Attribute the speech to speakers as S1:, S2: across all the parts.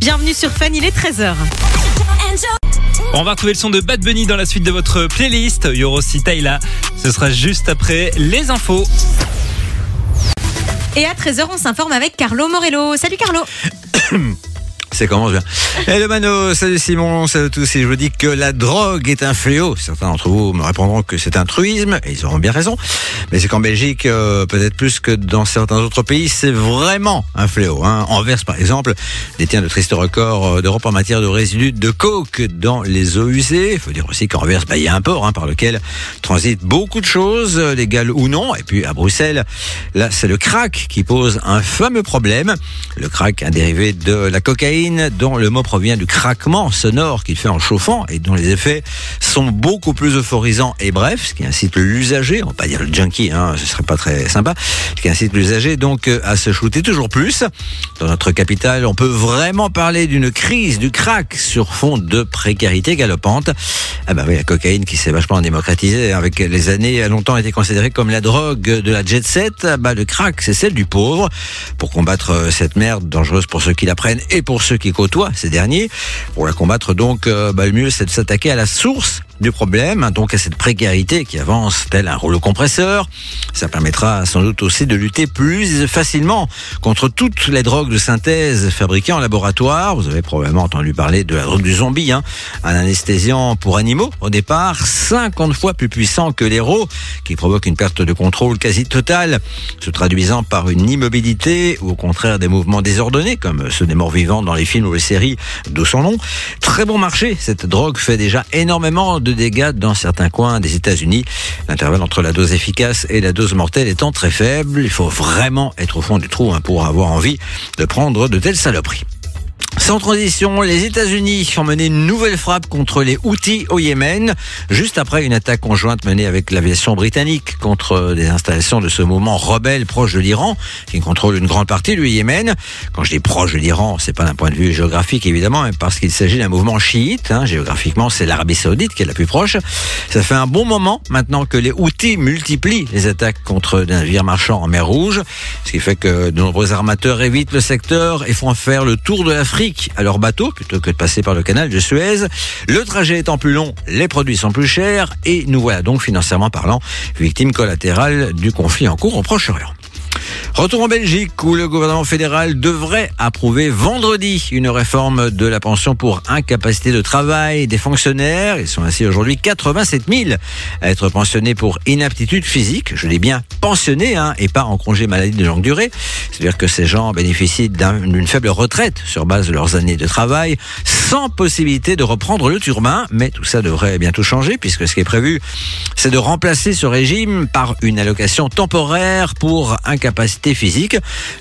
S1: Bienvenue sur Fun, il est 13h.
S2: On va retrouver le son de Bad Bunny dans la suite de votre playlist. Il y aura aussi Tayla. Ce sera juste après les infos.
S1: Et à 13h, on s'informe avec Carlo Morello. Salut Carlo.
S3: C'est comment viens Hello Mano, salut Simon, salut à tous. Et je vous dis que la drogue est un fléau. Certains d'entre vous me répondront que c'est un truisme, et ils auront bien raison. Mais c'est qu'en Belgique, euh, peut-être plus que dans certains autres pays, c'est vraiment un fléau. Hein. Anvers, par exemple, détient de tristes records euh, d'Europe en matière de résidus de coke dans les eaux usées. Il faut dire aussi qu'Anvers, bah, il y a un port hein, par lequel transitent beaucoup de choses, euh, légales ou non. Et puis à Bruxelles, là, c'est le crack qui pose un fameux problème. Le crack, un dérivé de la cocaïne dont le mot provient du craquement sonore qu'il fait en chauffant et dont les effets sont beaucoup plus euphorisants et brefs, ce qui incite l'usager, on va pas dire le junkie, hein, ce serait pas très sympa, ce qui incite l'usager donc euh, à se shooter toujours plus. Dans notre capitale, on peut vraiment parler d'une crise du crack sur fond de précarité galopante. Ah bah oui, la cocaïne qui s'est vachement démocratisée avec les années a longtemps été considérée comme la drogue de la jet set. Ah bah le crack, c'est celle du pauvre. Pour combattre euh, cette merde dangereuse pour ceux qui la prennent et pour ceux qui côtoient ces derniers. Pour la combattre, donc, bah, le mieux, c'est de s'attaquer à la source du problème, hein, donc à cette précarité qui avance tel un rouleau compresseur. Ça permettra sans doute aussi de lutter plus facilement contre toutes les drogues de synthèse fabriquées en laboratoire. Vous avez probablement entendu parler de la drogue du zombie, hein, un anesthésiant pour animaux au départ, 50 fois plus puissant que l'héros, qui provoque une perte de contrôle quasi totale, se traduisant par une immobilité ou au contraire des mouvements désordonnés, comme ceux des morts vivants dans les films ou les séries, d'où son nom. Très bon marché, cette drogue fait déjà énormément de dégâts dans certains coins des États-Unis. L'intervalle entre la dose efficace et la dose mortelle étant très faible, il faut vraiment être au fond du trou hein, pour avoir envie de prendre de telles saloperies. Sans transition, les États-Unis ont mené une nouvelle frappe contre les Houthis au Yémen, juste après une attaque conjointe menée avec l'aviation britannique contre des installations de ce mouvement rebelle proche de l'Iran, qui contrôle une grande partie du Yémen. Quand je dis proche de l'Iran, c'est pas d'un point de vue géographique évidemment, mais parce qu'il s'agit d'un mouvement chiite. Hein. Géographiquement, c'est l'Arabie Saoudite qui est la plus proche. Ça fait un bon moment maintenant que les Houthis multiplient les attaques contre des navires marchands en mer Rouge, ce qui fait que de nombreux armateurs évitent le secteur et font faire le tour de à leur bateau plutôt que de passer par le canal de Suez. Le trajet étant plus long, les produits sont plus chers et nous voilà donc financièrement parlant victimes collatérales du conflit en cours au Proche-Orient. Retour en Belgique où le gouvernement fédéral devrait approuver vendredi une réforme de la pension pour incapacité de travail des fonctionnaires. Ils sont ainsi aujourd'hui 87 000 à être pensionnés pour inaptitude physique. Je l'ai bien pensionné hein, et pas en congé maladie de longue durée. C'est-à-dire que ces gens bénéficient d'une faible retraite sur base de leurs années de travail sans possibilité de reprendre le turbin. Mais tout ça devrait bientôt changer puisque ce qui est prévu, c'est de remplacer ce régime par une allocation temporaire pour incapacité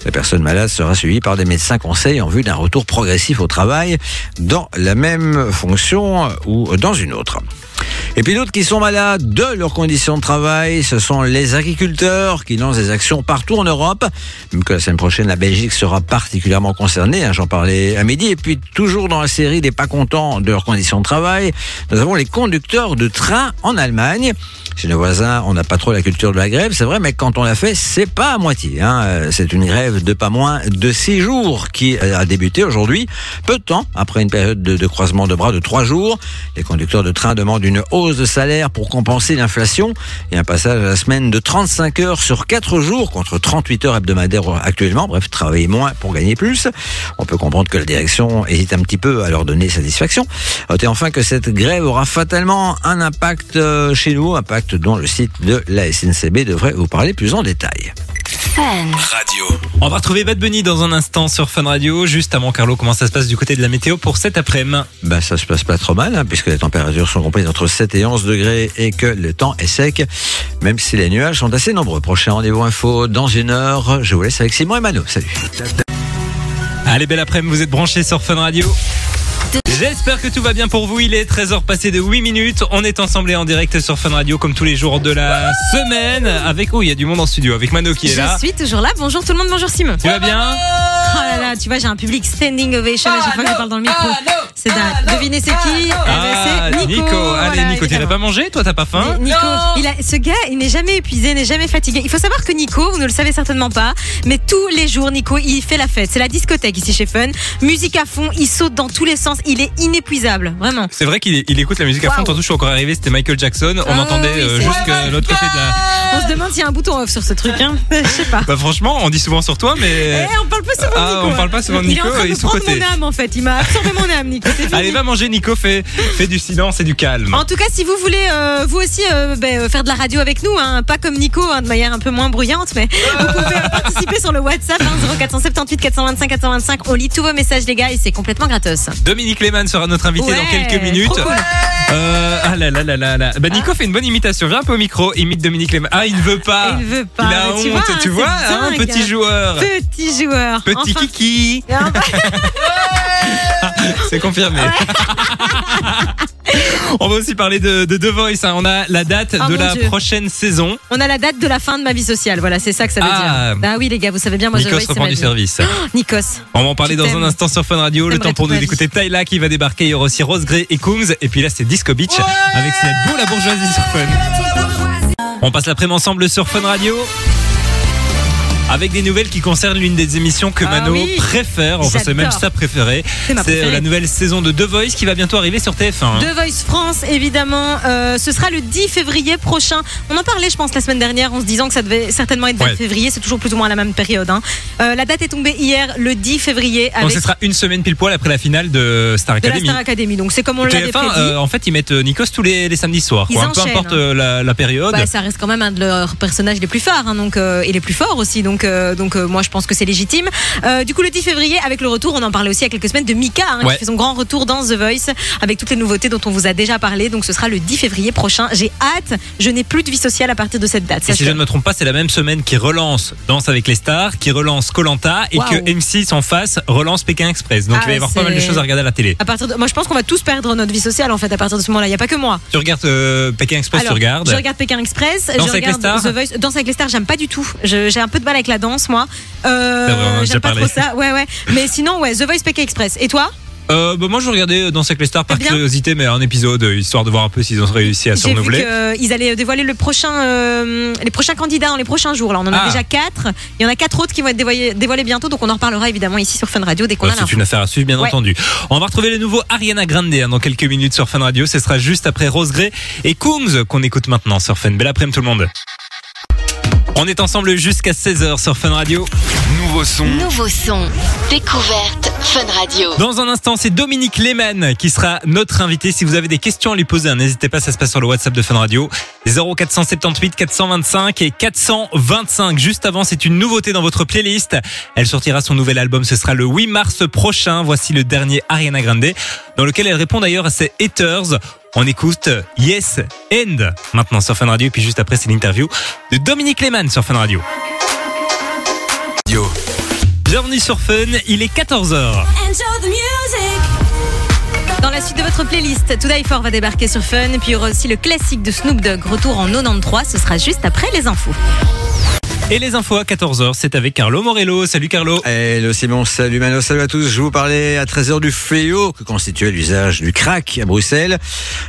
S3: La personne malade sera suivie par des médecins conseils en vue d'un retour progressif au travail dans la même fonction ou dans une autre. Et puis d'autres qui sont malades de leurs conditions de travail, ce sont les agriculteurs qui lancent des actions partout en Europe. Même que la semaine prochaine, la Belgique sera particulièrement concernée, hein, j'en parlais à midi. Et puis toujours dans la série des pas contents de leurs conditions de travail, nous avons les conducteurs de train en Allemagne. Chez nos voisins, on n'a pas trop la culture de la grève, c'est vrai, mais quand on l'a fait, c'est pas à moitié. Hein. C'est une grève de pas moins de six jours qui a débuté aujourd'hui, peu de temps après une période de, de croisement de bras de trois jours. Les conducteurs de train demandent une hausse de salaire pour compenser l'inflation et un passage à la semaine de 35 heures sur 4 jours contre 38 heures hebdomadaires actuellement. Bref, travailler moins pour gagner plus. On peut comprendre que la direction hésite un petit peu à leur donner satisfaction. Notez enfin que cette grève aura fatalement un impact euh, chez nous, impact dont le site de la SNCB devrait vous parler plus en détail.
S2: Radio. On va retrouver Bad Bunny dans un instant sur Fun Radio. Juste avant, Carlo, comment ça se passe du côté de la météo pour cet après-midi?
S3: Bah, Ça se passe pas trop mal, hein, puisque les températures sont comprises entre 7 et 11 degrés et que le temps est sec, même si les nuages sont assez nombreux. Prochain rendez-vous info dans une heure. Je vous laisse avec Simon et Mano. Salut.
S2: Allez, belle après-midi, vous êtes branchés sur Fun Radio. J'espère que tout va bien pour vous. Il est 13h passé de 8 minutes. On est ensemble et en direct sur Fun Radio comme tous les jours de la semaine. Avec, oh, il y a du monde en studio. Avec Mano qui est là.
S1: Je suis toujours là. Bonjour tout le monde. Bonjour Simon.
S2: Tu vas bien
S1: là là, tu vois, j'ai un public standing ovation à chaque fois que je parle dans le micro. C'est dingue. Devinez c'est qui Eh ben,
S2: Ah,
S1: C'est Nico.
S2: Allez,
S1: Voilà,
S2: Nico,
S1: évidemment.
S2: pas manger Toi, t'as pas faim
S1: Mais Nico, il a, ce gars, il n'est jamais épuisé, n'est jamais fatigué. Il faut savoir que Nico, vous ne le savez certainement pas, mais tous les jours, Nico, il fait la fête. C'est la discothèque ici chez Fun. Musique à fond, il saute dans tous les sens. Il est inépuisable, vraiment.
S2: C'est vrai qu'il il écoute la musique à fond. Tantôt, je suis encore arrivé, c'était Michael Jackson. On
S1: Ah
S2: entendait
S1: oui,
S2: euh,
S1: c'est-
S2: jusqu'à l'autre côté de la.
S1: On se demande s'il y a un bouton off sur ce truc, hein. Je sais pas.
S2: Bah, franchement, on dit souvent sur toi,
S1: Eh,
S2: mais.
S1: on parle pas souvent
S2: Ah,
S1: Nico.
S2: on parle pas souvent de
S1: Il est
S2: Nico,
S1: en train
S2: il
S1: de prendre
S2: sous-coté.
S1: mon âme, en fait. Il m'a absorbé mon âme, Nico. Fini.
S2: Allez, va manger, Nico. Fais, fais du silence et du calme.
S1: En tout cas, si vous voulez, euh, vous aussi, euh, ben, euh, faire de la radio avec nous, hein, pas comme Nico, hein, de manière un peu moins bruyante, mais vous pouvez participer sur le WhatsApp hein, 0478 425 425. On lit tous vos messages, les gars, et c'est complètement gratos.
S2: Dominique Lehmann sera notre invité
S1: Ouais,
S2: dans quelques minutes.
S1: cool.
S2: Euh, ah là là là là là. Bah Nico fait une bonne imitation. Viens un peu au micro, imite Dominique Lehmann. Ah, il ne veut pas.
S1: Il veut pas.
S2: Il a
S1: Tu
S2: honte.
S1: vois, hein,
S2: tu vois, hein, petit joueur.
S1: Petit joueur.
S2: Petit Kiki.
S1: Ah, bah,
S2: C'est confirmé. On va aussi parler de, de The Voice. hein. On a la date
S1: Oh
S2: de
S1: mon
S2: la
S1: Dieu.
S2: prochaine saison.
S1: On a la date de la fin de ma vie sociale. Voilà, c'est ça que ça veut
S2: Ah.
S1: dire. Ah oui, les gars, vous savez bien, moi, The
S2: Nikos reprend du service.
S1: Nikos.
S2: On va en parler
S1: Je
S2: dans
S1: t'aime.
S2: un instant sur Fun Radio. Le temps pour
S1: toute
S2: nous
S1: ma
S2: d'écouter Tyla qui va débarquer. Il y aura aussi Rose Gray et Coombs. Et puis là, c'est Disco Beach avec cette beau la bourgeoisie sur Fun. On passe l'après-midi ensemble sur Fun Radio. Avec des nouvelles qui concernent l'une des émissions que
S1: Ah
S2: Mano
S1: oui.
S2: préfère, enfin c'est même sa préférée.
S1: C'est
S2: euh, la nouvelle saison de The Voice qui va bientôt arriver sur TF1.
S1: The Voice France, évidemment. Euh, ce sera le 10 février prochain. On en parlait, je pense, la semaine dernière en se disant que ça devait certainement être 20
S2: Ouais.
S1: février. C'est toujours plus ou moins à la même période. hein. Euh, la date est tombée hier, le 10 février,
S2: Donc
S1: avec
S2: ce sera une semaine pile poil après la finale de Star
S1: de la
S2: Academy.
S1: Star Academy. Donc c'est comme on l'avait
S2: TF1,
S1: prédit.
S2: euh, en fait, ils mettent Nikos tous les, les samedis soirs. Quoi. Peu importe
S1: hein.
S2: la, la période.
S1: Bah, ça reste quand même un de leurs personnages les plus phares hein, donc, et les plus forts aussi. Donc, euh, donc euh, moi, je pense que c'est légitime. Euh, du coup, le 10 février, avec le retour, on en parlait aussi il y a quelques semaines, de Mika, hein,
S2: Ouais.
S1: qui fait son grand retour dans The Voice, avec toutes les nouveautés dont on vous a déjà parlé. Donc, ce sera le 10 février prochain. J'ai hâte. Je n'ai plus de vie sociale à partir de cette date.
S2: Et si je ne me trompe pas, c'est la même semaine qui relance Danse avec les stars, qui relance Colanta et que M6 en face relance Pékin Express. Donc
S1: Ah
S2: il va y avoir pas mal de choses à regarder à la télé.
S1: À partir de... Moi, je pense qu'on va tous perdre notre vie sociale en fait à partir de ce moment-là. Il n'y a pas que moi.
S2: Tu regardes euh, Pékin Express,
S1: Alors,
S2: tu regardes.
S1: Je regarde Pékin Express.
S2: Danse
S1: je
S2: avec les
S1: regarde
S2: stars
S1: The Voice. Danse avec les stars, j'aime pas du tout. J'ai un peu de mal avec la danse, moi. Euh, j'aime pas
S2: parlé.
S1: trop ça. Ouais, ouais. Mais sinon, ouais, The Voice Pékin Express. Et toi?
S2: Euh, bah, moi je regardais Danse avec les stars par
S1: bien?
S2: curiosité, mais un épisode euh, histoire de voir un peu s'ils ont réussi à se renouveler.
S1: qu'ils allaient dévoiler le prochain, euh, les prochains candidats dans les prochains jours. Là, on en a
S2: Ah.
S1: déjà quatre. Il y en a quatre autres qui vont être dévoilés, dévoilés bientôt. Donc, on en reparlera évidemment ici sur Fun Radio dès qu'on
S2: Ouais,
S1: a
S2: c'est une affaire à suivre, bien
S1: Ouais.
S2: entendu. On va retrouver le nouveau Ariana Grande hein, dans quelques minutes sur Fun Radio. Ce sera juste après Rose Gray et Coombs qu'on écoute maintenant sur Fun. Belle après-midi tout le monde. On est ensemble jusqu'à 16h sur Fun Radio.
S4: Nouveau son.
S5: Nouveau son. Découverte Fun Radio.
S2: Dans un instant, c'est Dominique Lehmann qui sera notre invité. Si vous avez des questions à lui poser, n'hésitez pas, ça se passe sur le WhatsApp de Fun Radio. 0478 425 et 425. Juste avant, c'est une nouveauté dans votre playlist. Elle sortira son nouvel album, ce sera le 8 mars prochain. Voici le dernier Ariana Grande, dans lequel elle répond d'ailleurs à ses haters. On écoute Yes End maintenant sur Fun Radio. Et puis juste après, c'est l'interview de Dominique Lehmann sur Fun Radio.
S4: Yo.
S2: Bienvenue sur Fun, il est 14h.
S1: Dans la suite de votre playlist, Today For va débarquer sur Fun. Et puis, il y aura aussi le classique de Snoop Dogg, retour en 93. Ce sera juste après les infos.
S2: Et les infos à 14h, c'est avec Carlo Morello. Salut Carlo.
S3: Hello Simon, salut Mano, salut à tous. Je vous parlais à 13h du fléau que constituait l'usage du crack à Bruxelles.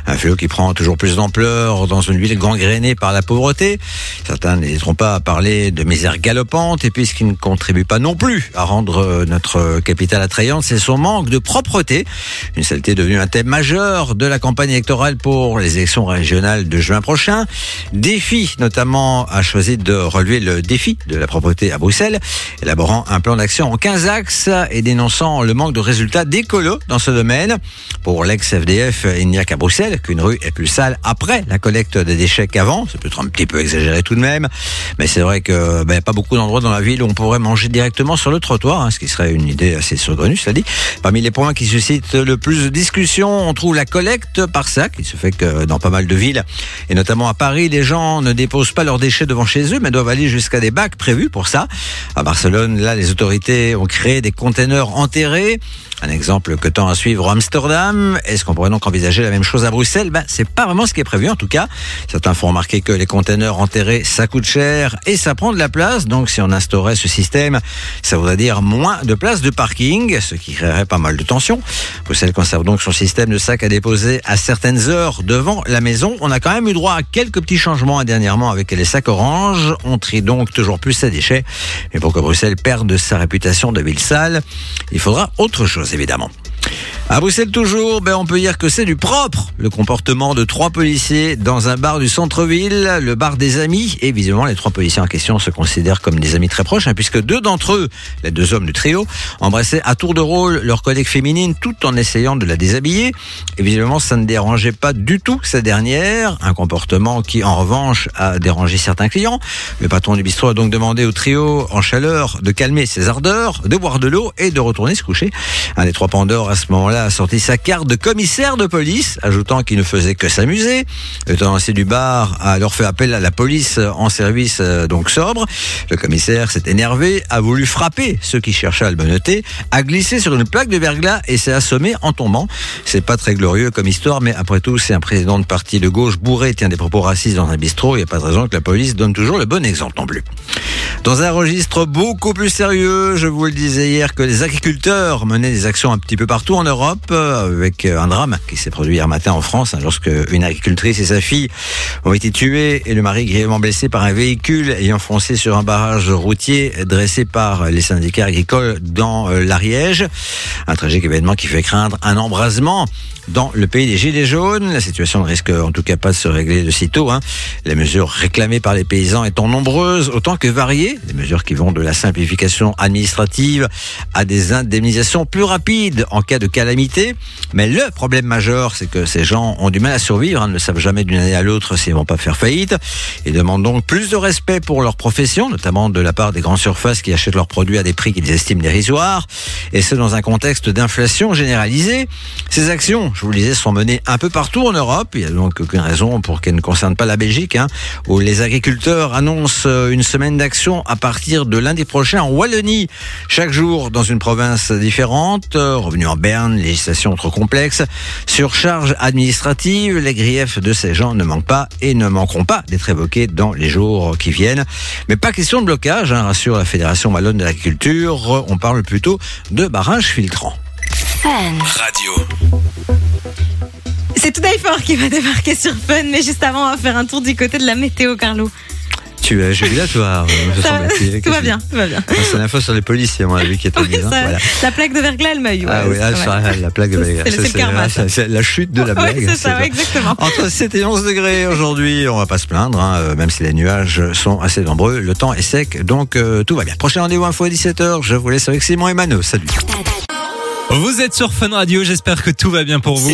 S3: Un fléau qui prend toujours plus d'ampleur dans une ville gangrénée par la pauvreté. Certains n'hésiteront pas à parler de misère galopante et puis ce qui ne contribue pas non plus à rendre euh, notre capitale attrayante, c'est son manque de propreté. Une saleté devenue un thème majeur de la campagne électorale pour les élections régionales de juin prochain. Défi notamment a choisi de relever le défi de la propreté à Bruxelles, élaborant un plan d'action en 15 axes et dénonçant le manque de résultats d'écolo dans ce domaine. Pour l'ex-FDF, il n'y a qu'à Bruxelles qu'une rue est plus sale après la collecte des déchets qu'avant. C'est peut-être un petit peu exagéré tout de même, mais c'est vrai que ben, pas beaucoup d'endroits dans la ville où on pourrait manger directement sur le trottoir, hein, ce qui serait une idée assez saugrenue, cela dit. Parmi les points qui suscitent le plus de discussions, on trouve la collecte par sac. Il se fait que dans pas mal de villes, et notamment à Paris, les gens ne déposent pas leurs déchets devant chez eux, mais doivent aller jusqu'à des bacs prévus pour ça. À Barcelone, là, les autorités ont créé des containers enterrés. Un exemple que tend à suivre Amsterdam. Est-ce qu'on pourrait donc envisager la même chose à Bruxelles? Ben, C'est pas vraiment ce qui est prévu en tout cas. Certains font remarquer que les containers enterrés, ça coûte cher et ça prend de la place. Donc si on instaurait ce système, ça voudrait dire moins de places de parking, ce qui créerait pas mal de tensions. Bruxelles conserve donc son système de sacs à déposer à certaines heures devant la maison. On a quand même eu droit à quelques petits changements dernièrement avec les sacs orange. On trie donc toujours plus ses déchets. Mais pour que Bruxelles perde sa réputation de ville sale, il faudra autre chose évidemment. À Bruxelles toujours, ben on peut dire que c'est du propre. Le comportement de trois policiers dans un bar du centre-ville, le bar des amis. Et visiblement, les trois policiers en question se considèrent comme des amis très proches, hein, puisque deux d'entre eux, les deux hommes du trio, embrassaient à tour de rôle leur collègue féminine tout en essayant de la déshabiller. Et visiblement, ça ne dérangeait pas du tout cette dernière. Un comportement qui, en revanche, a dérangé certains clients. Le patron du bistrot a donc demandé au trio en chaleur de calmer ses ardeurs, de boire de l'eau et de retourner se coucher. Un des trois à ce moment-là a sorti sa carte de commissaire de police, ajoutant qu'il ne faisait que s'amuser. Le tenancier du bar a alors fait appel à la police en service euh, donc sobre. Le commissaire s'est énervé, a voulu frapper ceux qui cherchaient à le menotter, a glissé sur une plaque de verglas et s'est assommé en tombant. C'est pas très glorieux comme histoire, mais après tout, c'est un président de parti de gauche bourré tient des propos racistes dans un bistrot. Il n'y a pas de raison que la police donne toujours le bon exemple non plus. Dans un registre beaucoup plus sérieux, je vous le disais hier que les agriculteurs menaient des actions un petit peu partout en Europe, euh, avec un drame qui s'est produit hier matin en France, hein, lorsque une agricultrice et sa fille ont été tuées et le mari grièvement blessé par un véhicule ayant foncé sur un barrage routier dressé par les syndicats agricoles dans euh, l'Ariège. Un tragique événement qui fait craindre un embrasement dans le pays des Gilets jaunes. La situation ne risque en tout cas pas de se régler de sitôt. Hein. Les mesures réclamées par les paysans étant nombreuses, autant que variées. Des mesures qui vont de la simplification administrative à des indemnisations plus rapides en cas de calamité. Mais le problème majeur, c'est que ces gens ont du mal à survivre, hein, ne savent jamais d'une année à l'autre s'ils vont pas faire faillite. Ils demandent donc plus de respect pour leur profession, notamment de la part des grandes surfaces qui achètent leurs produits à des prix qu'ils estiment dérisoires. Et ce, dans un contexte d'inflation généralisée. Ces actions, je vous le disais, sont menées un peu partout en Europe. Il n'y a donc aucune raison pour qu'elles ne concernent pas la Belgique, hein, où les agriculteurs annoncent euh, une semaine d'action à partir de lundi prochain en Wallonie. Chaque jour dans une province différente. Euh, Revenu en Législation trop complexe. Surcharge administrative, les griefs de ces gens ne manquent pas et ne manqueront pas d'être évoqués dans les jours qui viennent. Mais pas question de blocage, hein, rassure la Fédération Wallonne de l'Agriculture. On parle plutôt de barrage filtrant.
S4: Radio.
S1: C'est tout fort qui va débarquer sur Fun, mais juste avant, on va faire un tour du côté de la météo, Carlo.
S3: Tu es jubilatoire, me
S1: Ça-
S3: semble-t-il.
S1: tout va bien, tout va bien.
S3: C'est l'info sur les policiers, moi, lui qui est en
S1: Oui,
S3: hein,
S1: ça-
S3: voilà.
S1: La plaque de verglas, elle m'a eu.
S3: Ah
S1: ouais,
S3: oui, ah, la, la plaque de blague.
S1: c'est le
S3: Ça,
S1: karma, ça.
S3: c'est la chute de la
S1: Ouais,
S3: blague.
S1: c'est ça, exactement.
S3: Entre 7 et 11 degrés aujourd'hui, on va pas se plaindre, hein, euh, même si les nuages sont assez nombreux. Le temps est sec, donc euh, tout va bien. Prochain rendez-vous info à 17h. Je vous laisse avec Simon et Mano. Salut.
S2: Vous êtes sur Fun Radio, j'espère que tout va bien pour vous.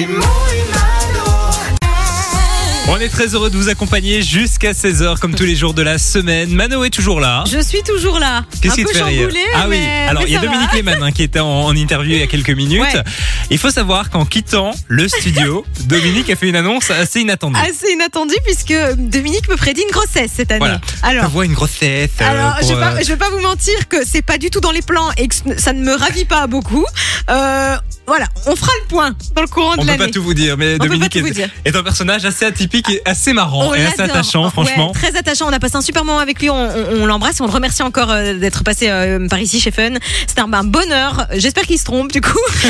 S2: On est très heureux de vous accompagner jusqu'à 16h comme tous les jours de la semaine. Mano est toujours là.
S1: Je suis toujours là.
S2: Qu'est-ce qui te fait rire Ah oui, alors il y a. Dominique Lehmann hein, qui était en, en interview il y a quelques minutes.
S1: Ouais.
S2: Il faut savoir qu'en quittant le studio, Dominique a fait une annonce assez inattendue.
S1: Assez inattendu puisque Dominique me prédit une grossesse cette année.
S2: Voilà. Ta
S1: Alors,
S2: voix une grossesse. euh,
S1: alors je, vais pas,
S2: euh,
S1: je vais pas vous mentir que c'est pas du tout dans les plans et que ça ne me ravit pas beaucoup. Euh, voilà, on fera le point dans le courant
S2: on
S1: de
S2: peut
S1: l'année.
S2: pas tout vous dire, mais
S1: On peut
S2: Dominique est,
S1: dire.
S2: est un personnage assez atypique et assez marrant
S1: On
S2: et assez attachant, franchement.
S1: Ouais, très attachant. On a passé un super moment avec lui. On, on- on l'embrasse et on le remercie encore euh, d'être passé euh, par ici chez Fun. C'était un, un bonheur. J'espère qu'il se trompe du coup.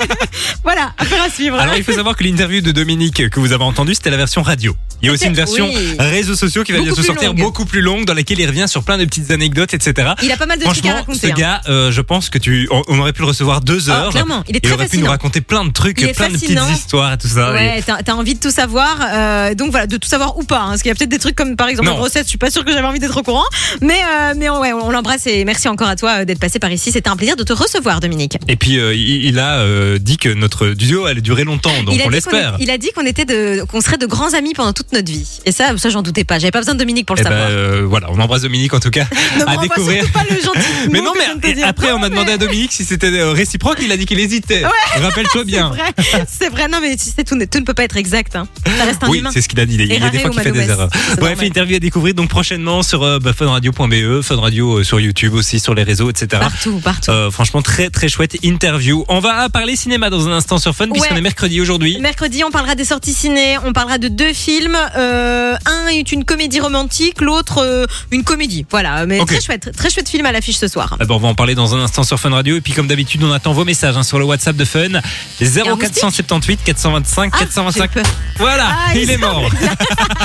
S1: voilà, affaire à suivre.
S2: Alors il faut savoir que l'interview de Dominique que vous avez entendue, c'était la version radio. Il y a aussi une version
S1: Oui.
S2: réseaux sociaux qui va bientôt sortir
S1: longue.
S2: beaucoup plus longue, dans laquelle il revient sur plein de petites anecdotes, etc.
S1: Il a pas mal de trucs à
S2: Franchement,
S1: raconter.
S2: ce
S1: hein.
S2: gars, euh, je pense que tu, on, on aurait pu le recevoir deux
S1: Ah,
S2: heures.
S1: clairement, il est très
S2: aurait pu nous
S1: fascinant.
S2: raconter plein de trucs, plein de
S1: fascinant.
S2: petites histoires et tout ça. Et-
S1: Ouais, t'as envie de tout savoir. euh, donc voilà, de tout savoir ou pas. hein, parce qu'il y a peut-être des trucs comme par exemple
S2: Non.
S1: la grossesse. Je suis pas sûre que j'avais envie d'être au courant. Mais, euh, mais on- ouais, on l'embrasse et merci encore à toi euh, d'être passé par ici. C'était un plaisir de te recevoir, Dominique.
S2: Et puis euh, il, il a dit que notre duo allait durer longtemps, donc on l'espère.
S1: il a dit qu'on était de, qu'on serait de grands amis pendant toute notre vie. Et ça, ça j'en doutais pas. J'avais pas besoin de Dominique pour le
S2: Eh ben,
S1: savoir.
S2: voilà, on embrasse Dominique en tout cas
S1: ne
S2: à découvrir.
S1: pas le gentil
S2: Mais non, mais après on a demandé à Dominique si c'était réciproque, il a dit qu'il hésitait. Rappelle-toi bien.
S1: C'est vrai. Non, mais tu sais, tout ne, tout ne peut pas être exact. hein. Ça reste un
S2: Oui, c'est ce qu'il a dit. Il y a des fois qu'il fait des erreurs. Bref,
S1: normal.
S2: interview à découvrir donc prochainement sur euh, bah, funradio.be, Fun Radio euh, sur YouTube aussi, sur les réseaux, etc.
S1: Partout, partout.
S2: Euh, franchement, très très chouette interview. On va parler cinéma dans un instant sur Fun, puisqu'on
S1: Ouais.
S2: est mercredi aujourd'hui.
S1: Mercredi, on parlera des sorties ciné. On parlera de deux films. Euh, un est une comédie romantique, l'autre euh, une comédie. Voilà, mais très chouette, très chouette film à l'affiche ce soir.
S2: Ah bah, on va en parler dans un instant sur Fun Radio. Et puis, comme d'habitude, on attend vos messages hein, sur le WhatsApp de Fun. 0478 425
S1: Ah,
S2: 425.
S1: j'ai peur.
S2: Voilà,
S1: Ah,
S2: il
S1: il
S2: est mort.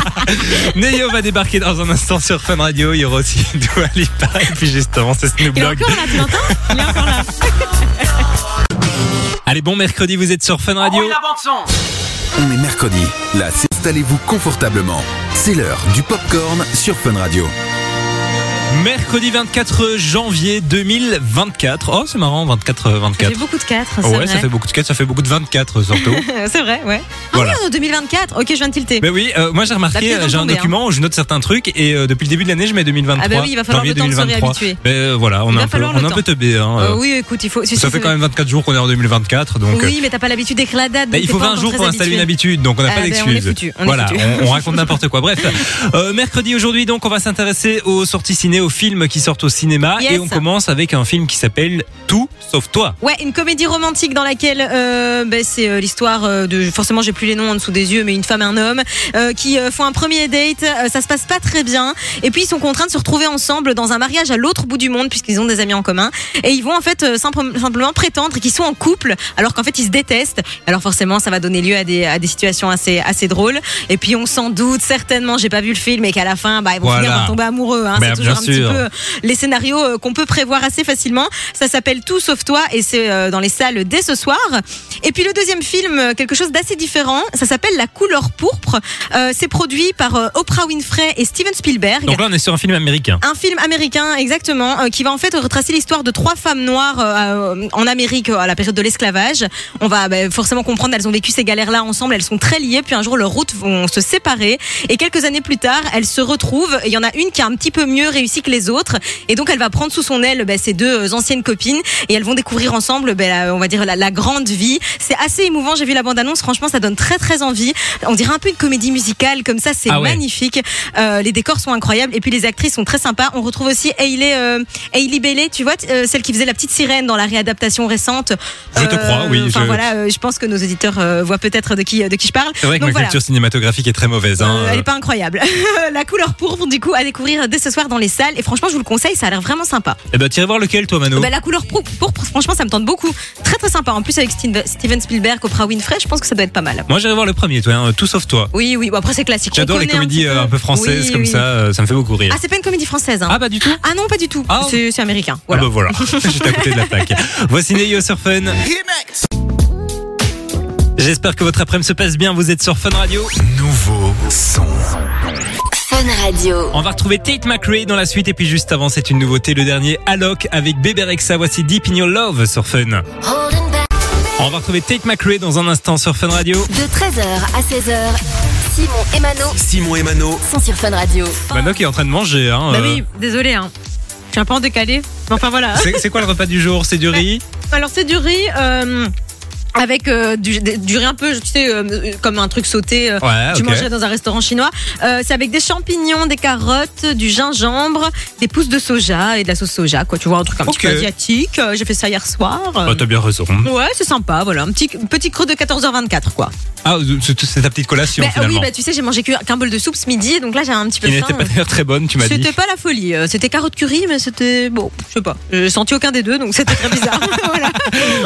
S2: Neyo va débarquer dans un instant sur Fun Radio. Il y aura aussi Dua Lipa. Et puis, justement, c'est Snoop
S1: Il est
S2: Dogg.
S1: encore là, tu l'entends? Il est encore là.
S2: Allez, bon mercredi, vous êtes sur Fun Radio.
S6: On est mercredi. Là, installez-vous confortablement. C'est l'heure du popcorn sur Fun Radio.
S2: Mercredi 24 janvier 2024. Oh, c'est marrant, 24
S1: Ça
S2: 24.
S1: fait beaucoup de 4, c'est
S2: Ouais,
S1: vrai.
S2: ça fait beaucoup de 4, ça fait beaucoup de 24 surtout.
S1: c'est vrai, ouais.
S2: Voilà.
S1: Ah oui, en 2024. Ok, je viens de tilter.
S2: Mais oui, euh, moi j'ai remarqué, euh, j'ai un
S1: d'entendé,
S2: document où je note certains trucs et euh, depuis le début de l'année je mets 2023.
S1: Ah bah oui, il va falloir le temps de se
S2: 2023.
S1: réhabituer.
S2: Mais, euh, voilà, on
S1: Il
S2: est un peu, on est un peu teubé. Hein,
S1: Euh,
S2: euh,
S1: oui, écoute, il faut. si,
S2: ça
S1: si,
S2: fait quand même 24 jours qu'on est en 2024, donc.
S1: Oui, mais t'as pas l'habitude d'écrire la date.
S2: bah, il faut
S1: pas
S2: 20
S1: encore
S2: jours pour installer une habitude, donc on n'a
S1: Ah
S2: pas
S1: ben, on est on est
S2: Voilà, on, on raconte n'importe quoi. Bref, mercredi aujourd'hui, donc on va s'intéresser aux sorties ciné, aux films qui sortent au cinéma,
S1: Yes.
S2: et on commence avec un film qui s'appelle Tout sauf toi.
S1: Ouais, une comédie romantique dans laquelle euh, ben, c'est euh, l'histoire euh, de forcément j'ai plus les noms en dessous des yeux, mais une femme et un homme euh, qui font un premier date. Ça se passe pas très bien, et puis ils sont contraints de se retrouver ensemble dans un mariage à l'autre bout du monde puisqu'ils ont des amis en commun, et ils vont en fait simple- simplement prétendre qu'ils sont en couple alors qu'en fait ils se détestent. Alors forcément ça va donner lieu à des, à des situations assez assez drôles. Et puis on s'en doute certainement, j'ai pas vu le film, et qu'à la fin bah ils vont
S2: Voilà.
S1: finir par tomber amoureux. Hein. C'est toujours
S2: bien
S1: un petit
S2: sûr.
S1: peu les scénarios euh, qu'on peut prévoir assez facilement. Ça s'appelle Tout sauf toi et c'est euh, dans les salles dès ce soir. Et puis le deuxième film, euh, quelque chose d'assez différent, ça s'appelle La couleur pourpre. Euh, c'est produit par Oprah Winfrey et Steven Spielberg.
S2: Donc là, on est sur un film américain.
S1: Un film américain, exactement, euh, qui va en fait retracer l'histoire de trois femmes noires euh, en Amérique à la période de l'esclavage. On va bah, forcément comprendre, elles ont vécu ces galères-là ensemble, elles sont très liées, puis un jour leurs routes vont se séparer. Et quelques années plus tard, elles se retrouvent. Et il y en a une qui a un petit peu mieux réussi que les autres. Et donc elle va prendre sous son aile bah, ses deux euh, anciennes copines et elles vont découvrir ensemble, bah, la- on va dire, la, la grande vie. C'est assez émouvant, j'ai vu la bande-annonce, franchement ça donne très très envie. On dirait un peu une comédie musicale, comme ça c'est
S2: Ah ouais.
S1: magnifique. Euh, les décors sont incroyables et puis les actrices sont très sympas. On retrouve aussi Hailey, euh, Hailey Bailey, tu vois, euh, celle qui faisait la petite sirène dans la réadaptation récente.
S2: Je te crois, oui,
S1: Enfin
S2: je-
S1: voilà, je pense que nos auditeurs voient peut-être de qui de qui je parle.
S2: C'est vrai que
S1: Donc
S2: ma
S1: voilà.
S2: culture cinématographique est très mauvaise. Hein.
S1: Elle est pas incroyable. la couleur pourpre, du coup, à découvrir dès ce soir dans les salles. Et franchement, je vous le conseille, ça a l'air vraiment sympa.
S2: Eh ben, tirez voir lequel, toi, Mano
S1: Bah, la couleur pourpre, franchement, ça me tente beaucoup. Très très sympa. En plus, avec Steve- Steven Spielberg, Oprah Winfrey, je pense que ça doit être pas mal.
S2: Moi, j'irai voir le premier, toi, hein, tout sauf toi.
S1: Oui, oui. Bon, après, c'est classique.
S2: J'adore les comédies euh, un peu françaises
S1: Oui,
S2: comme
S1: oui.
S2: ça, ça me fait beaucoup rire.
S1: Ah, c'est pas une comédie française. Hein.
S2: Ah, pas du tout
S1: Ah non, pas du tout.
S2: Ah.
S1: C'est américain.
S2: Ah
S1: Voilà.
S2: bah voilà, j'étais à côté de la plaque. Voici Neyo sur Fun. J'espère que votre après-midi se passe bien, vous êtes sur Fun Radio.
S6: Nouveau son.
S5: Fun Radio.
S2: On va retrouver Tate McRae dans la suite et puis juste avant c'est une nouveauté, le dernier Alok avec Bébé Rexa, voici Deep in Your Love sur Fun. On va retrouver Tate McRae dans un instant sur Fun Radio.
S5: De 13h à 16h, Simon et Mano
S6: Simon et Mano.
S5: sont sur Fun Radio.
S2: Mano qui est en train de manger. Hein,
S1: Bah
S2: euh,
S1: oui, désolé. Hein. Je suis un peu en décalé. Mais Enfin voilà.
S2: c'est c'est quoi le repas du jour? C'est du riz?
S1: Alors c'est du riz. euh, avec euh, du, du riz un peu, tu sais, euh, comme un truc sauté. euh,
S2: Ouais,
S1: Tu
S2: ok.
S1: mangerais dans un restaurant chinois. Euh, c'est avec des champignons, des carottes, du gingembre, des pousses de soja et de la sauce soja. Quoi, tu vois, un truc un petit peu asiatique. Euh, J'ai fait ça hier soir. Euh,
S2: T'as bien raison.
S1: ouais, c'est sympa. Voilà, un petit petit creux de 14h24 quoi.
S2: Ah, c'est c'est ta petite collation
S1: Mais, euh,
S2: finalement.
S1: oui, bah tu sais, j'ai mangé que- qu'un bol de soupe ce midi, donc là j'ai un petit peu
S2: qui
S1: faim.
S2: n'était pas d'ailleurs très bonne, tu m'as dit.
S1: C'était pas la folie. Euh, C'était carotte curry, mais c'était bon, je sais pas. J'ai senti aucun des deux, donc c'était très bizarre. voilà.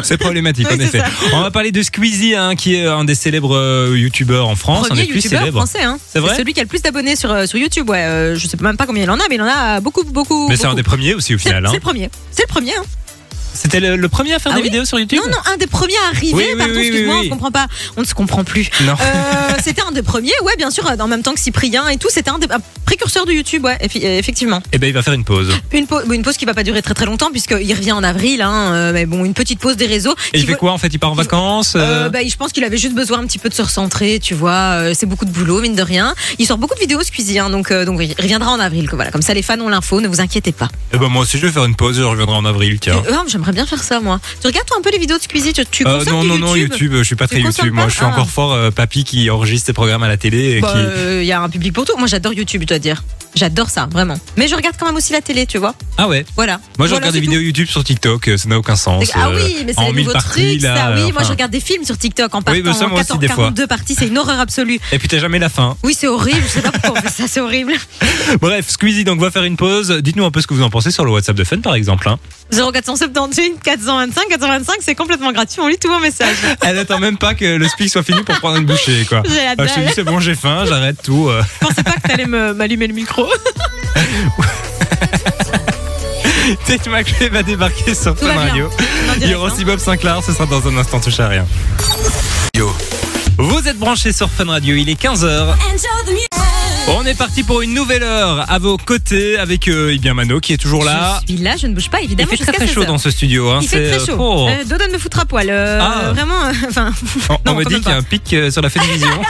S2: C'est problématique
S1: Oui,
S2: en
S1: c'est
S2: effet.
S1: ça.
S2: On va parler de Squeezie, hein, qui est un des célèbres euh, youtubeurs en France, un
S1: Premier
S2: des plus
S1: youtubeur
S2: célèbres.
S1: français, hein.
S2: C'est vrai
S1: celui qui a le plus d'abonnés sur, euh, sur YouTube. Ouais, euh, je sais même pas combien il en a, mais il en a beaucoup, beaucoup.
S2: Mais c'est un
S1: beaucoup.
S2: des premiers aussi au final.
S1: c'est
S2: hein.
S1: le premier. C'est le premier. Hein.
S2: C'était le, le premier à faire
S1: Ah
S2: des
S1: oui
S2: vidéos sur YouTube
S1: Non, non, un des premiers à arriver.
S2: Oui, oui,
S1: Pardon, excuse-moi, on se comprend pas. On ne se comprend plus.
S2: Non.
S1: Euh, c'était un des premiers, ouais, bien sûr, en même temps que Cyprien et tout. C'était un des un précurseurs de YouTube, ouais, effi- effectivement.
S2: Eh ben, il va faire une pause.
S1: Une, pause, une pause qui va pas durer très très longtemps puisqu'il revient en avril, hein, euh, mais bon, une petite pause des réseaux.
S2: Et il fait quoi en fait Il part en vacances
S1: Euh,
S2: euh,
S1: bah, je pense qu'il avait juste besoin un petit peu de se recentrer, tu vois. euh, c'est beaucoup de boulot, mine de rien. Il sort beaucoup de vidéos, Squeezie, hein, donc, euh, donc il reviendra en avril. Voilà, comme ça, les fans ont l'info, ne vous inquiétez pas.
S2: Eh ben, moi aussi je vais faire une pause, je reviendrai en avril, tiens.
S1: Euh, j'aimerais bien faire ça, moi. Tu regardes toi un peu les vidéos de Squeezie? Tu, tu
S2: Euh, non, non, non, YouTube, je suis pas très YouTube. Moi, je suis
S1: Ah.
S2: encore fort euh, papy qui enregistre ses programmes à la télé. Et
S1: Bah,
S2: qui...
S1: euh, Il y a un public pour tout. Moi, j'adore YouTube, je dois dire. J'adore ça, vraiment. Mais je regarde quand même aussi la télé, tu vois.
S2: Ah ouais.
S1: Voilà.
S2: Moi, je
S1: Voilà,
S2: regarde des vidéos YouTube sur TikTok. euh, Ça n'a aucun sens.
S1: Ah
S2: euh,
S1: oui, mais c'est les nouveaux trucs,
S2: là.
S1: ça. Oui, moi, je regarde des films sur TikTok en partant
S2: bah, ça,
S1: en
S2: moi aussi,
S1: 14,
S2: des fois.
S1: 42 parties. C'est une horreur absolue.
S2: Et puis t'as jamais la fin.
S1: Oui, c'est horrible. Je sais pas pourquoi on fait ça, c'est horrible.
S2: Bref, Squeezie, donc va faire une pause. Dites-nous un peu ce que vous en pensez sur le WhatsApp de Fun, par exemple. hein.
S1: 0478 425 425, c'est complètement gratuit. On lit tous vos messages.
S2: Elle attend même pas que le speak soit fini pour prendre une bouchée, quoi.
S1: J'ai
S2: Ah, c'est bon, j'ai faim, j'arrête tout. euh.
S1: Je pensais pas que t'allais me- m'allumer le micro.
S2: Tate McRae va débarquer sur Fun. Radio. Il y aura aussi Bob Sinclair, ce sera dans un instant, touche à rien.
S6: Yo.
S2: Vous êtes branchés sur Fun Radio, il est 15h. On est parti pour une nouvelle heure à vos côtés avec euh, eh bien Mano qui est toujours là.
S1: Je suis là, je ne bouge pas,
S2: Il
S1: évidemment.
S2: fait très très chaud
S1: 16 heures.
S2: dans ce studio. Hein.
S1: Il fait
S2: C'est,
S1: très
S2: euh,
S1: chaud.
S2: oh.
S1: Euh, Dodo de me foutre à poil. euh,
S2: Ah.
S1: Vraiment, euh, enfin.
S2: On,
S1: non,
S2: on me dit qu'il y a un pic euh, sur la télévision.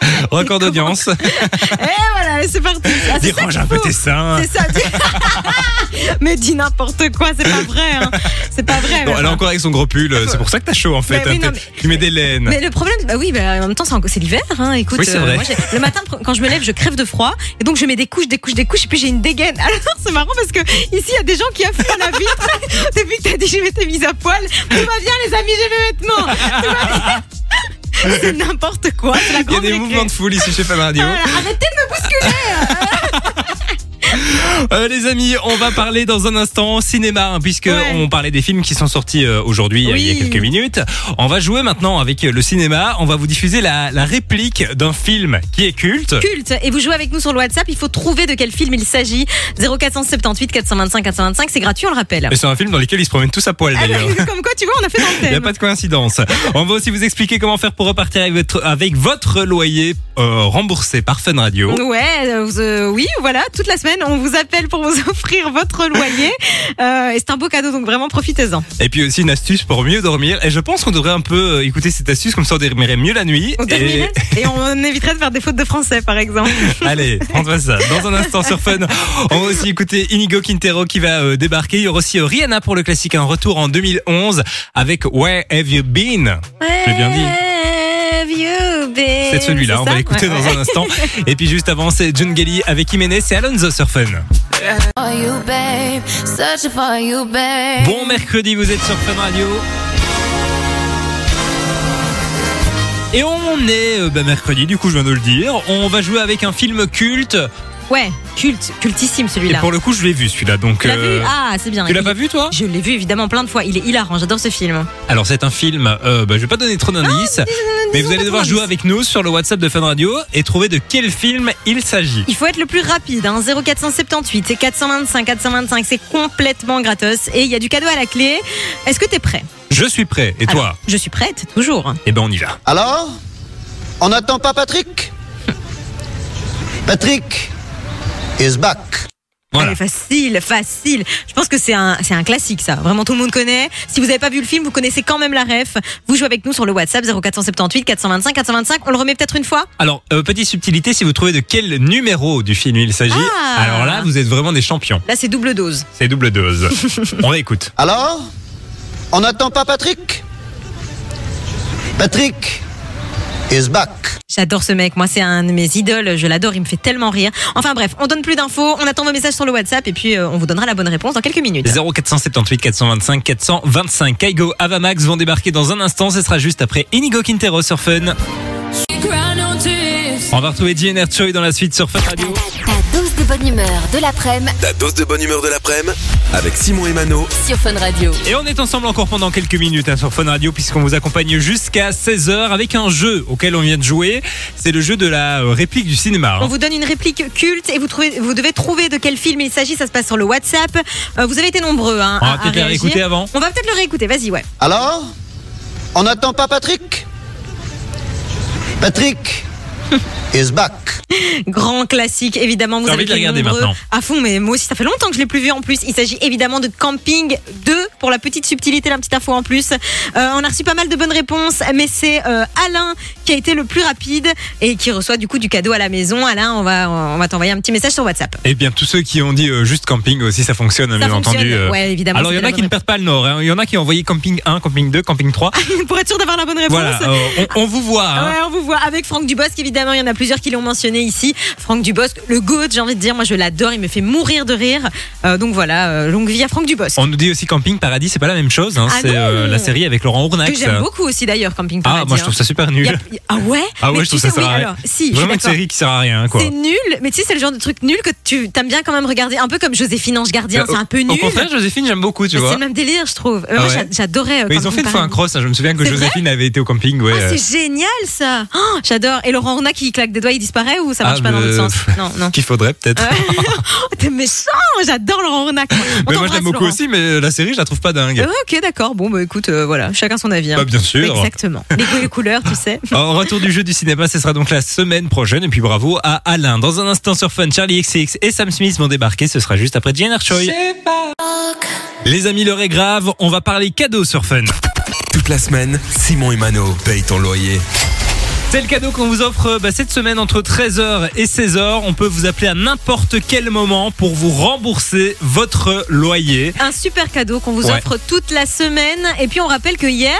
S2: Record d'audience.
S1: Et voilà, c'est parti. Ah,
S2: Dérange un peu tes seins.
S1: C'est ça. Mais dis n'importe quoi, c'est pas vrai. Hein. C'est pas vrai.
S2: Non, elle est encore avec son gros pull. C'est pour ça que t'as chaud en fait.
S1: Mais oui,
S2: hein.
S1: non,
S2: T'es-
S1: mais-
S2: Tu mets des laines.
S1: Mais le problème, bah oui, bah, en même temps, c'est l'hiver. Hein, écoute,
S2: Oui, vrai.
S1: moi, le matin, quand je me lève, je crève de froid, et donc je mets des couches, des couches, des couches, et puis j'ai une dégaine. Alors c'est marrant parce que ici, il y a des gens qui affûtent à la vitre depuis que t'as dit je m'étais mise à poil. Tout va bien, les amis, j'ai mes vêtements. Tout va bien. C'est n'importe quoi. C'est la
S2: Il y a des mouvements de foule ici chez Fun Radio.
S1: Voilà, arrêtez de me bousculer.
S2: Euh, les amis, on va parler dans un instant cinéma, hein, puisque
S1: Ouais.
S2: on parlait des films qui sont sortis euh, aujourd'hui, euh, il y a quelques minutes. On va jouer maintenant avec euh, le cinéma. On va vous diffuser la, la réplique d'un film qui est culte.
S1: Culte. Et vous jouez avec nous sur le WhatsApp. Il faut trouver de quel film il s'agit. 0478 425 425. C'est gratuit, on le rappelle.
S2: C'est un film dans lequel ils se promènent tous à poil
S1: Ah,
S2: d'ailleurs.
S1: bah, Comme quoi, tu vois, on a fait dans le
S2: Il n'y a
S1: thème.
S2: pas de coïncidence. On va aussi vous expliquer comment faire pour repartir avec votre, avec votre loyer remboursé par Fun Radio.
S1: Ouais, oui, voilà, toute la semaine, on vous appelle pour vous offrir votre loyer. Euh, et c'est un beau cadeau, donc vraiment profitez-en.
S2: Et puis aussi une astuce pour mieux dormir. Et je pense qu'on devrait un peu euh, écouter cette astuce, comme ça on dormirait mieux la nuit.
S1: On
S2: Et-
S1: on éviterait de faire des fautes de français, par exemple.
S2: Allez, prends-toi ça. Dans un instant sur Fun, on va aussi écouter Inigo Quintero qui va euh, débarquer. Il y aura aussi Rihanna pour le classique, un retour en 2011 avec Where Have You Been? J'ai bien dit.
S1: Have you been-
S2: C'est celui-là, on va l'écouter
S1: Ouais,
S2: dans
S1: ouais.
S2: un instant. Et puis juste avant, c'est John Gelly avec Jiménez et Alonso sur Fun.
S7: for you, babe. Searching for you, babe.
S2: Bon mercredi, vous êtes sur Fun Radio. Et on est euh, bah, mercredi, du coup je viens de le dire. On va jouer avec un film culte.
S1: Ouais, culte, cultissime
S2: Et
S1: celui-là.
S2: pour le coup, je l'ai vu celui-là. Donc,
S1: Tu l'as
S2: euh,
S1: vu Ah, c'est bien.
S2: tu l'as pas vu toi
S1: Je l'ai vu évidemment plein de fois. Il est hilarant, j'adore ce film.
S2: Alors c'est un film, euh, bah, je vais pas donner trop d'indices, mais vous allez devoir jouer avec nous sur le WhatsApp de Fun Radio et trouver de quel film il s'agit.
S1: Il faut être le plus rapide, hein, 0478 et 425 425, c'est complètement gratos et il y a du cadeau à la clé. Est-ce que t'es prêt?
S2: Je suis prêt. Et toi?
S1: Je suis prête, toujours.
S2: Eh ben on y va.
S8: Alors On n'attend pas Patrick? Patrick is back.
S2: Voilà.
S1: Allez, facile, facile. Je pense que c'est un, c'est un classique, ça. Vraiment, tout le monde connaît. Si vous n'avez pas vu le film, vous connaissez quand même la ref. Vous jouez avec nous sur le WhatsApp 0478 425 425. On le remet peut-être une fois
S2: Alors, euh, petite subtilité, si vous trouvez de quel numéro du film il s'agit,
S1: Ah.
S2: alors là, vous êtes vraiment des champions.
S1: Là, c'est double dose.
S2: C'est double dose. on réécoute.
S8: Alors On n'attend pas Patrick? Patrick? Is back.
S1: J'adore ce mec. Moi, c'est un de mes idoles. Je l'adore. Il me fait tellement rire. Enfin bref, on donne plus d'infos. On attend vos messages sur le WhatsApp et puis euh, on vous donnera la bonne réponse dans quelques minutes.
S2: 0478 425 425. Kaigo, Avamax vont débarquer dans un instant. Ce sera juste après Inigo Quintero sur Fun. On va retrouver GNR Choi dans la suite sur Fun Radio.
S5: Bonne humeur de l'après-midi
S6: Ta dose de bonne humeur de l'après-midi avec Simon et Mano
S5: sur Fun Radio.
S2: Et on est ensemble encore pendant quelques minutes hein, sur Fun Radio puisqu'on vous accompagne jusqu'à 16h avec un jeu auquel on vient de jouer. C'est le jeu de la euh, réplique du cinéma.
S1: On
S2: hein.
S1: vous donne une réplique culte et vous, trouvez, vous devez trouver de quel film il s'agit. Ça se passe sur le WhatsApp. Euh, vous avez été nombreux hein,
S2: On
S1: à,
S2: va
S1: à
S2: peut-être la
S1: réagir.
S2: réécouter avant.
S1: On va peut-être le réécouter. Vas-y, ouais.
S8: Alors On n'attend pas Patrick? Patrick? is back.
S1: Grand classique, évidemment. Vous avez
S2: envie de la
S1: été
S2: regarder
S1: nombreux
S2: maintenant.
S1: À fond, mais moi aussi, ça fait longtemps que je l'ai plus vu en plus. Il s'agit évidemment de Camping 2 pour la petite subtilité, la petite info en plus. Euh, on a reçu pas mal de bonnes réponses, mais c'est euh, Alain qui a été le plus rapide et qui reçoit du coup du cadeau à la maison. Alain, on va, on va t'envoyer un petit message sur WhatsApp.
S2: Et bien, tous ceux qui ont dit euh, juste camping aussi, ça fonctionne,
S1: Ça
S2: bien
S1: fonctionne,
S2: entendu. euh.
S1: ouais, évidemment.
S2: Alors, il y en a qui ne perdent pas le nord. hein. Il y en a qui ont envoyé camping 1, camping 2, camping 3.
S1: réponse. pour être sûr d'avoir la bonne réponse.
S2: voilà, euh, on, on vous voit. hein.
S1: Ouais, on vous voit avec Franck Dubosc, évidemment. Il y en a plusieurs qui l'ont mentionné ici. Franck Dubosc, le GOAT, j'ai envie de dire. Moi, je l'adore. Il me fait mourir de rire. Euh, donc voilà, euh, longue vie à Franck Dubosc.
S2: On nous dit aussi Camping Paradis, c'est pas la même chose. hein.
S1: Ah
S2: c'est euh, la série avec Laurent Ournax.
S1: Que j'aime beaucoup aussi d'ailleurs, Camping
S2: Ah,
S1: Paradis.
S2: moi je trouve ça super
S1: hein.
S2: nul.
S1: A- Ah ouais?
S2: Ah ouais,
S1: Mais
S2: je trouve ça
S1: sais,
S2: sert
S1: oui,
S2: à rien.
S1: alors, si,
S2: Vraiment une série qui sert à rien.
S1: C'est nul, mais tu sais, c'est le genre de truc nul que tu aimes bien quand même regarder. Un peu comme Joséphine Ange Gardien,
S2: Bah,
S1: c'est un peu
S2: Au
S1: nul.
S2: contraire, Joséphine, j'aime beaucoup, tu
S1: Mais
S2: vois.
S1: c'est le même délire, je trouve.
S2: Ah ouais.
S1: j'a- j'adorais.
S2: Mais ils ont fait une fois un cross, hein. je me souviens que Joséphine avait été au camping.
S1: Ah, c'est génial ça J'adore. Et Laurent Qui claque des doigts, il disparaît ou ça marche
S2: ah,
S1: pas dans l'autre sens Non, non.
S2: Qu'il faudrait peut-être.
S1: Oh, T'es méchant, j'adore Laurent. On
S2: Mais moi je l'aime beaucoup aussi, mais la série je la trouve pas dingue.
S1: Euh, ok, d'accord. Bon, bah écoute, euh, voilà, chacun son avis. hein.
S2: Bah, bien sûr.
S1: Exactement. Les goûts et les couleurs, tu sais.
S2: En retour du jeu du cinéma, ce sera donc la semaine prochaine. Et puis bravo à Alain. Dans un instant sur Fun, Charlie XCX et Sam Smith vont débarquer. Ce sera juste après Jenner Choi. Les amis, l'heure est grave. On va parler cadeaux sur Fun.
S6: Toute la semaine, Simon et Mano payent ton loyer.
S2: C'est le cadeau qu'on vous offre bah, cette semaine entre 13h et 16h. On peut vous appeler à n'importe quel moment pour vous rembourser votre loyer.
S1: Un super cadeau qu'on vous
S2: Ouais.
S1: offre toute la semaine. Et puis on rappelle que hier,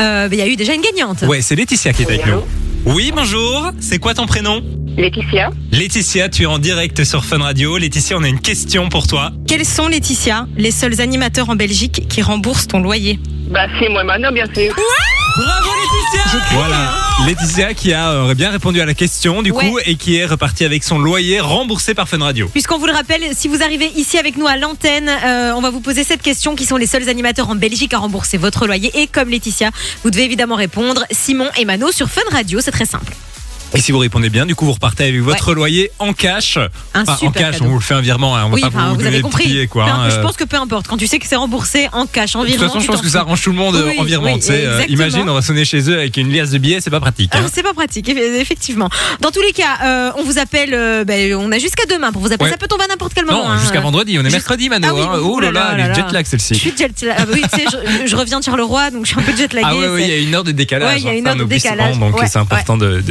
S1: euh, bah, il y a eu déjà une gagnante.
S2: Ouais, c'est Laetitia qui est avec nous. Oui, bonjour. C'est quoi ton prénom?
S9: Laetitia.
S2: Laetitia, tu es en direct sur Fun Radio. Laetitia, on a une question pour toi.
S1: Quels sont, Laetitia, les seuls animateurs en Belgique qui remboursent ton loyer?
S9: Bah, c'est moi, Mano, bien sûr.
S2: Bravo Laetitia Voilà, Laetitia qui a euh, bien répondu à la question du coup
S1: Ouais.
S2: et qui est repartie avec son loyer remboursé par Fun Radio.
S1: Puisqu'on vous le rappelle, si vous arrivez ici avec nous à l'antenne, euh, on va vous poser cette question qui sont les seuls animateurs en Belgique à rembourser votre loyer. Et comme Laetitia, vous devez évidemment répondre Simon et Mano sur Fun Radio, c'est très simple.
S2: Et si vous répondez bien, du coup vous repartez avec votre loyer en cash.
S1: Un
S2: Enfin, en cash,
S1: cadeau.
S2: on vous le fait un virement, hein, on va
S1: Oui,
S2: pas
S1: enfin,
S2: vous,
S1: vous, avez compris.
S2: quoi. Hein,
S1: je
S2: euh.
S1: pense que peu importe. Quand tu sais que c'est remboursé en cash, en
S2: de toute
S1: virement,
S2: façon, je pense que ça arrange tout le monde
S1: Oui,
S2: en virement.
S1: oui,
S2: euh, imagine, on va sonner chez eux avec une liasse de billets, c'est pas pratique. hein.
S1: Ah, C'est pas pratique, eff- effectivement. Dans tous les cas, euh, on vous appelle. euh, ben, on a jusqu'à demain pour vous appeler.
S2: Ouais.
S1: Ça peut tomber à n'importe quel moment.
S2: non,
S1: hein.
S2: jusqu'à vendredi, on est mercredi, Mano.
S1: Ah oui,
S2: hein. Oh là
S1: là
S2: elle est jet lag
S1: Je
S2: celle-ci.
S1: suis jet lag. Ah oui, tu sais, je, je reviens de Charleroi, donc je suis un peu jet lagué.
S2: Ah ouais, il y a une heure de décalage.
S1: Il y a
S2: hein,
S1: une heure de décalage.
S2: donc c'est important de,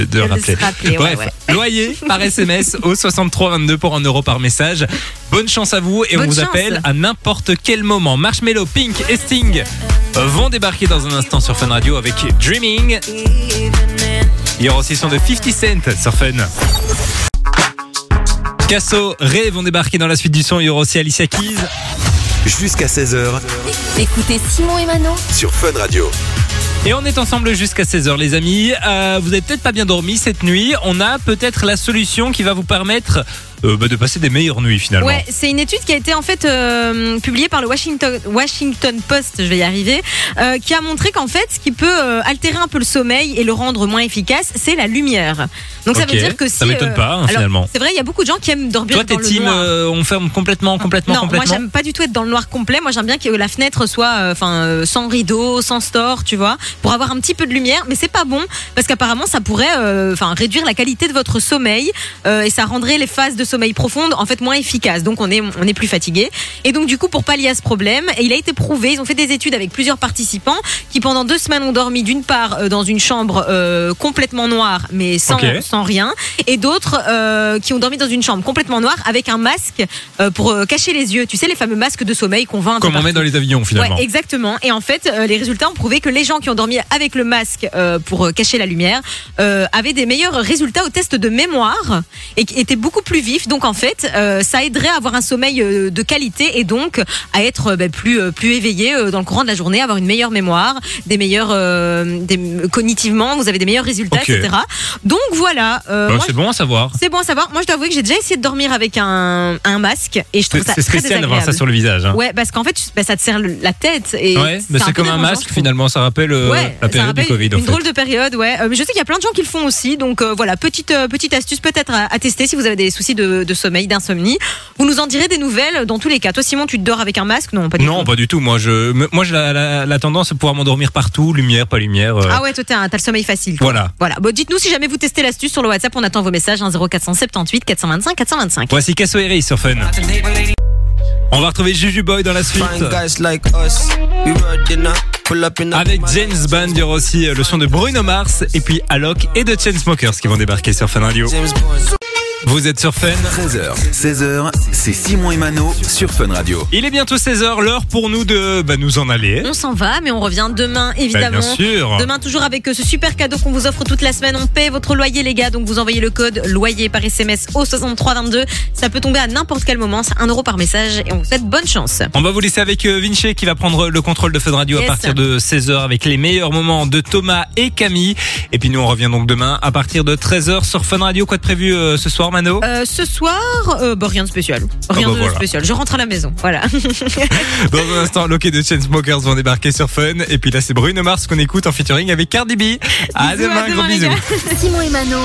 S1: se
S2: rappeler.
S1: rappeler, ouais,
S2: Bref,
S1: ouais.
S2: loyer par SMS au 6322 pour 1 euro par message. Bonne chance à vous et on vous
S1: chance.
S2: appelle à n'importe quel moment. Marshmello, Pink et Sting vont débarquer dans un instant sur Fun Radio avec Dreaming. Il y aura aussi son de 50 Cent sur Fun. Casso, Ray vont débarquer dans la suite du son. Il y aura aussi Alicia Keys.
S6: Jusqu'à 16h
S5: Écoutez Simon et Mano
S6: sur Fun Radio.
S2: Et on est ensemble jusqu'à 16h les amis. Euh, vous avez peut-être pas bien dormi cette nuit. On a peut-être la solution qui va vous permettre euh, bah, de passer des meilleures nuits finalement.
S1: Ouais, c'est une étude qui a été en fait euh, publiée par le Washington, Washington Post, je vais y arriver, euh, qui a montré qu'en fait, ce qui peut altérer un peu le sommeil et le rendre moins efficace, c'est la lumière. Donc ça veut dire que si
S2: ça m'étonne pas, hein, finalement.
S1: C'est vrai, il y a beaucoup de gens qui aiment dormir
S2: Toi
S1: dans
S2: t'es
S1: le
S2: team
S1: noir.
S2: euh, on ferme complètement, complètement,
S1: non, moi
S2: complètement.
S1: j'aime pas du tout être dans le noir complet. Moi j'aime bien que la fenêtre soit, enfin, sans rideau, sans store, tu vois, pour avoir un petit peu de lumière. Mais c'est pas bon parce qu'apparemment ça pourrait, enfin, réduire la qualité de votre sommeil et ça rendrait les phases de sommeil profonde en fait moins efficaces. Donc on est, on est plus fatigué. Et donc du coup pour pallier à ce problème, et il a été prouvé, ils ont fait des études avec plusieurs participants qui pendant deux semaines ont dormi d'une part euh, dans une chambre euh, complètement noire mais sans, sans rien, et d'autres euh, qui ont dormi dans une chambre complètement noire avec un masque euh, pour cacher les yeux. Tu sais les fameux masques de sommeil qu'on vend
S2: Comme on met dans les avions finalement.
S1: Ouais, exactement. Et en fait, les résultats ont prouvé que les gens qui ont dormi avec le masque pour cacher la lumière avaient des meilleurs résultats au test de mémoire et qui étaient beaucoup plus vifs. Donc en fait, euh, ça aiderait à avoir un sommeil euh, de qualité et donc à être euh, ben, plus plus éveillé dans le courant de la journée, avoir une meilleure mémoire, des meilleurs des, cognitivement, vous avez des meilleurs résultats, etc. Donc voilà.
S2: Bah, c'est bon à savoir.
S1: c'est bon à savoir. Moi, je dois avouer que j'ai déjà essayé de dormir avec un, un masque et je trouve
S2: C'est
S1: ça
S2: c'est
S1: très
S2: spécial d'avoir ça sur le visage. hein.
S1: Ouais, parce qu'en fait, bah, ça te serre la tête et
S2: Ouais, mais c'est
S1: peu
S2: comme un masque finalement, ça rappelle
S1: Ouais,
S2: la période du
S1: rappelle
S2: Covid en
S1: une
S2: fait.
S1: drôle de période, ouais. Mais je sais qu'il y a plein de gens qui le font aussi, donc voilà, petite petite astuce peut-être à, à tester si vous avez des soucis de de, de sommeil, d'insomnie. Vous nous en direz des nouvelles dans tous les cas. Toi, Simon, tu te dors avec un masque Non, pas du
S2: Non,
S1: tout.
S2: pas du tout. Moi, je, moi, j'ai la, la- la tendance à pouvoir m'endormir partout, lumière, pas lumière. euh,
S1: Ah ouais, toi, t'as un- t'as le sommeil facile. quoi.
S2: Voilà.
S1: Voilà. Bon, dites-nous si jamais vous testez l'astuce sur le WhatsApp. On attend vos messages. hein, 0478 425 425.
S2: Voici Casso sur Fun. On va retrouver Juju Boy dans la suite. Avec James Bond, il y aura aussi euh, le son de Bruno Mars et puis Alok et de Chainsmokers qui vont débarquer sur Fun Radio. Vous êtes sur Fun.
S6: 13h, 16h, c'est Simon et Mano sur Fun Radio.
S2: Il est bientôt 16h, l'heure pour nous de bah, nous en aller.
S1: On s'en va, mais on revient demain,
S2: Bah,
S1: évidemment.
S2: bien sûr.
S1: Demain, toujours avec euh, ce super cadeau qu'on vous offre toute la semaine. On paie votre loyer, les gars. Donc, vous envoyez le code loyer par SMS au 6322. Ça peut tomber à n'importe quel moment. C'est 1 euro par message. Et on vous souhaite bonne chance.
S2: On va vous laisser avec euh, Vinci qui va prendre le contrôle de Fun Radio à partir de 16h avec les meilleurs moments de Thomas et Camille. Et puis nous on revient donc demain à partir de 13h sur Fun Radio. Quoi de prévu euh, ce soir? Mano
S1: Euh, ce soir, euh, bah, rien de spécial. Rien
S2: bah,
S1: de
S2: voilà.
S1: spécial. Je rentre à la maison. Voilà.
S2: Dans un instant, Loki de Chainsmokers vont débarquer sur Fun. Et puis là c'est Bruno Mars qu'on écoute en featuring avec Cardi B. À
S1: Bisous, à
S2: demain, gros
S1: demain,
S2: bisous.
S5: Simon et Mano.